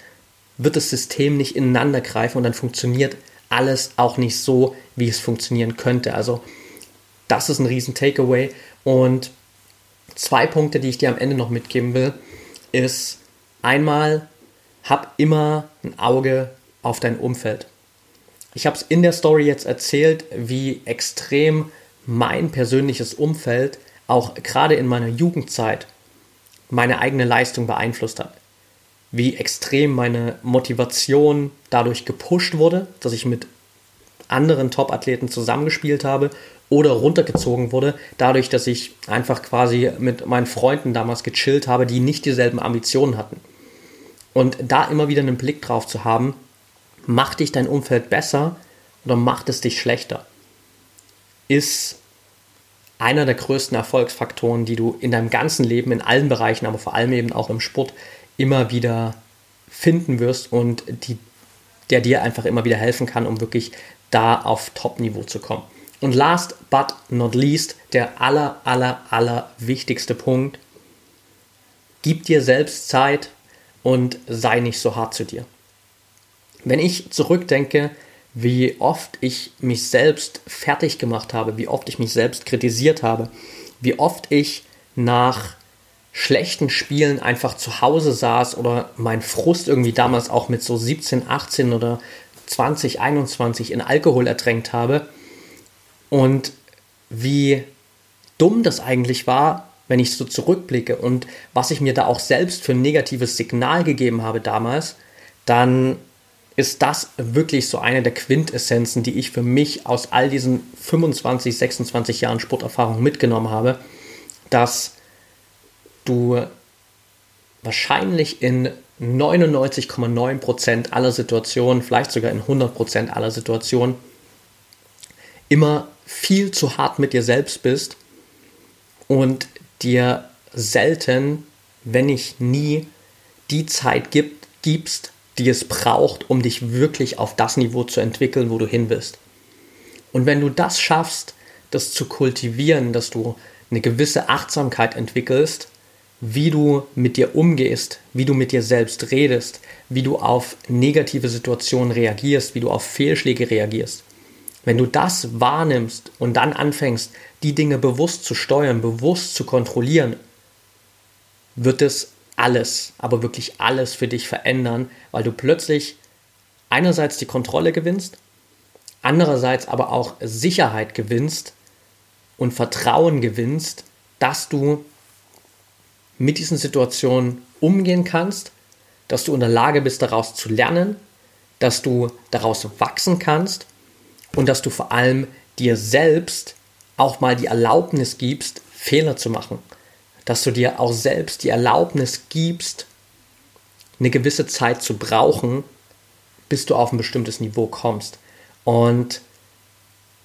wird das System nicht ineinander greifen und dann funktioniert alles auch nicht so, wie es funktionieren könnte. Also das ist ein riesen Takeaway. Und zwei Punkte, die ich dir am Ende noch mitgeben will, ist einmal, hab immer ein Auge auf dein Umfeld. Ich habe es in der Story jetzt erzählt, wie extrem mein persönliches Umfeld auch gerade in meiner Jugendzeit meine eigene Leistung beeinflusst hat. Wie extrem meine Motivation dadurch gepusht wurde, dass ich mit anderen Top-Athleten zusammengespielt habe oder runtergezogen wurde, dadurch, dass ich einfach quasi mit meinen Freunden damals gechillt habe, die nicht dieselben Ambitionen hatten. Und da immer wieder einen Blick drauf zu haben, macht dich dein Umfeld besser oder macht es dich schlechter, ist einer der größten Erfolgsfaktoren, die du in deinem ganzen Leben, in allen Bereichen, aber vor allem eben auch im Sport, immer wieder finden wirst und die, der dir einfach immer wieder helfen kann, um wirklich da auf Top-Niveau zu kommen. Und last but not least, der aller, aller, aller wichtigste Punkt, gib dir selbst Zeit und sei nicht so hart zu dir. Wenn ich zurückdenke, wie oft ich mich selbst fertig gemacht habe, wie oft ich mich selbst kritisiert habe, wie oft ich nach schlechten Spielen einfach zu Hause saß oder mein Frust irgendwie damals auch mit so 17, 18 oder 20, 21 in Alkohol ertränkt habe und wie dumm das eigentlich war, wenn ich so zurückblicke und was ich mir da auch selbst für ein negatives Signal gegeben habe damals, dann ist das wirklich so eine der Quintessenzen, die ich für mich aus all diesen 25, 26 Jahren Sporterfahrung mitgenommen habe, dass du wahrscheinlich in 99,9% aller Situationen, vielleicht sogar in 100% aller Situationen, immer viel zu hart mit dir selbst bist und dir selten, wenn nicht nie, die Zeit gibt, gibst, die es braucht, um dich wirklich auf das Niveau zu entwickeln, wo du hin bist. Und wenn du das schaffst, das zu kultivieren, dass du eine gewisse Achtsamkeit entwickelst, wie du mit dir umgehst, wie du mit dir selbst redest, wie du auf negative Situationen reagierst, wie du auf Fehlschläge reagierst, wenn du das wahrnimmst und dann anfängst, die Dinge bewusst zu steuern, bewusst zu kontrollieren, wird es alles, aber wirklich alles für dich verändern, weil du plötzlich einerseits die Kontrolle gewinnst, andererseits aber auch Sicherheit gewinnst und Vertrauen gewinnst, dass du mit diesen Situationen umgehen kannst, dass du in der Lage bist, daraus zu lernen, dass du daraus wachsen kannst und dass du vor allem dir selbst auch mal die Erlaubnis gibst, Fehler zu machen. Dass du dir auch selbst die Erlaubnis gibst, eine gewisse Zeit zu brauchen, bis du auf ein bestimmtes Niveau kommst. Und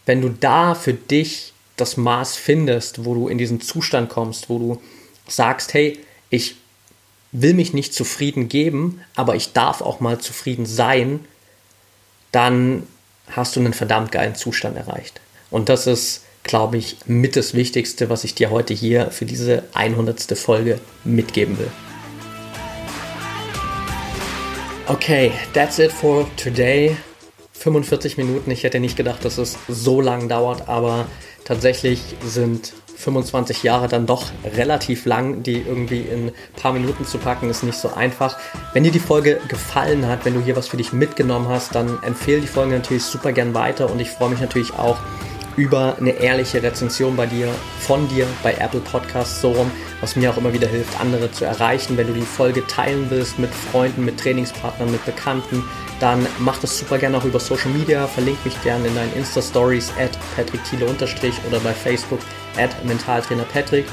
wenn du da für dich das Maß findest, wo du in diesen Zustand kommst, wo du sagst, hey, ich will mich nicht zufrieden geben, aber ich darf auch mal zufrieden sein, dann hast du einen verdammt geilen Zustand erreicht. Und das ist, glaube ich, mit das Wichtigste, was ich dir heute hier für diese 100. Folge mitgeben will. Okay, that's it for today. 45 Minuten. Ich hätte nicht gedacht, dass es so lang dauert, aber tatsächlich sind 25 Jahre dann doch relativ lang, die irgendwie in ein paar Minuten zu packen, ist nicht so einfach. Wenn dir die Folge gefallen hat, wenn du hier was für dich mitgenommen hast, dann empfehle die Folge natürlich super gern weiter und ich freue mich natürlich auch über eine ehrliche Rezension bei dir, von dir bei Apple Podcasts so rum, was mir auch immer wieder hilft, andere zu erreichen. Wenn du die Folge teilen willst mit Freunden, mit Trainingspartnern, mit Bekannten, dann mach das super gerne auch über Social Media. Verlink mich gerne in deinen Insta-Stories at Patrick Thiele oder bei Facebook at Mentaltrainer Patrick.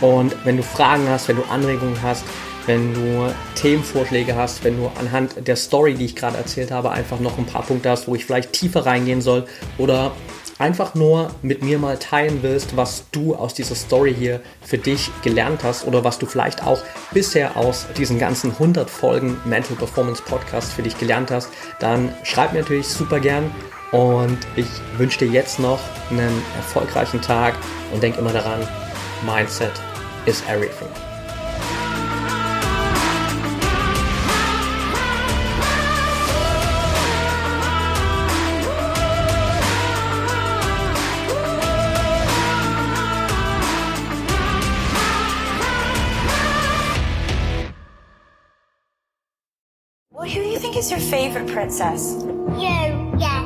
Und wenn du Fragen hast, wenn du Anregungen hast, wenn du Themenvorschläge hast, wenn du anhand der Story, die ich gerade erzählt habe, einfach noch ein paar Punkte hast, wo ich vielleicht tiefer reingehen soll oder einfach nur mit mir mal teilen willst, was du aus dieser Story hier für dich gelernt hast oder was du vielleicht auch bisher aus diesen ganzen 100 Folgen Mental Performance Podcast für dich gelernt hast, dann schreib mir natürlich super gern und ich wünsche dir jetzt noch einen erfolgreichen Tag und denk immer daran, Mindset is everything. Well, who do you think is your favorite princess? You, yeah.